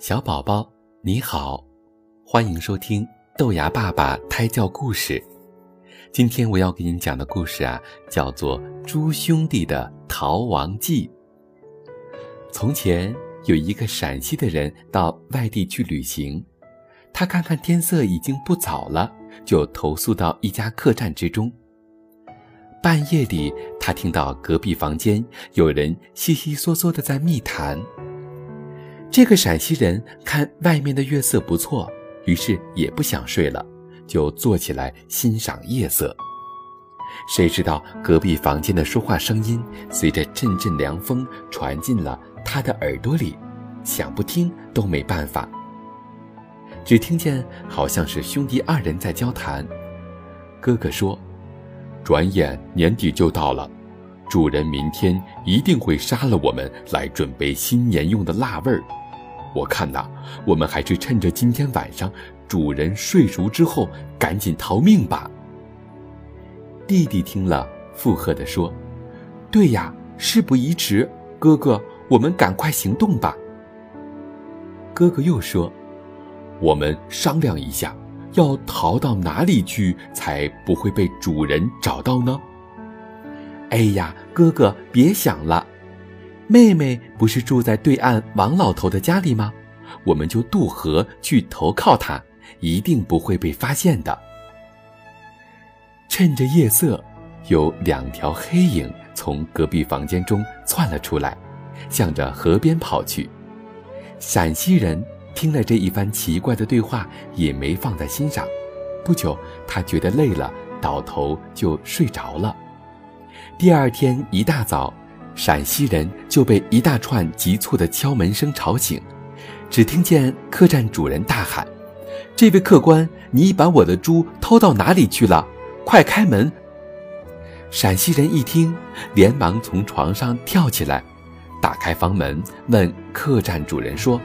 小宝宝，你好，欢迎收听豆芽爸爸胎教故事。今天我要给你讲的故事啊，叫做《猪兄弟的逃亡记》。从前有一个陕西的人到外地去旅行，他看看天色已经不早了，就投宿到一家客栈之中。半夜里，他听到隔壁房间有人悉悉嗦嗦的在密谈。这个陕西人看外面的月色不错，于是也不想睡了，就坐起来欣赏夜色。谁知道隔壁房间的说话声音随着阵阵凉风传进了他的耳朵里，想不听都没办法。只听见好像是兄弟二人在交谈，哥哥说。转眼年底就到了，主人明天一定会杀了我们来准备新年用的腊味儿。我看呐，我们还是趁着今天晚上主人睡熟之后，赶紧逃命吧。弟弟听了，附和地说：“对呀，事不宜迟，哥哥，我们赶快行动吧。”哥哥又说：“我们商量一下。”要逃到哪里去才不会被主人找到呢？哎呀，哥哥别想了，妹妹不是住在对岸王老头的家里吗？我们就渡河去投靠他，一定不会被发现的。趁着夜色，有两条黑影从隔壁房间中窜了出来，向着河边跑去。陕西人。听了这一番奇怪的对话，也没放在心上。不久，他觉得累了，倒头就睡着了。第二天一大早，陕西人就被一大串急促的敲门声吵醒。只听见客栈主人大喊：“这位客官，你把我的猪偷到哪里去了？快开门！”陕西人一听，连忙从床上跳起来，打开房门，问客栈主人说。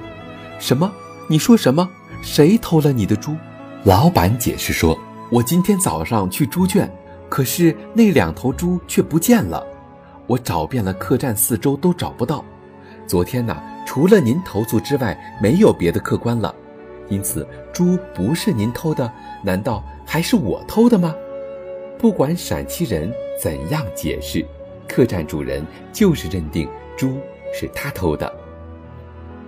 什么？你说什么？谁偷了你的猪？老板解释说：“我今天早上去猪圈，可是那两头猪却不见了。我找遍了客栈四周都找不到。昨天呢，除了您投诉之外，没有别的客官了。因此，猪不是您偷的，难道还是我偷的吗？”不管陕西人怎样解释，客栈主人就是认定猪是他偷的。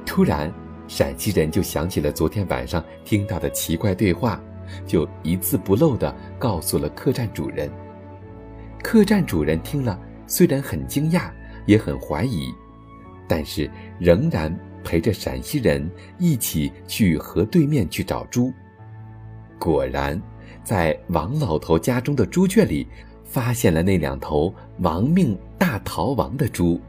突然。陕西人就想起了昨天晚上听到的奇怪对话，就一字不漏地告诉了客栈主人。客栈主人听了，虽然很惊讶，也很怀疑，但是仍然陪着陕西人一起去河对面去找猪。果然，在王老头家中的猪圈里，发现了那两头亡命大逃亡的猪。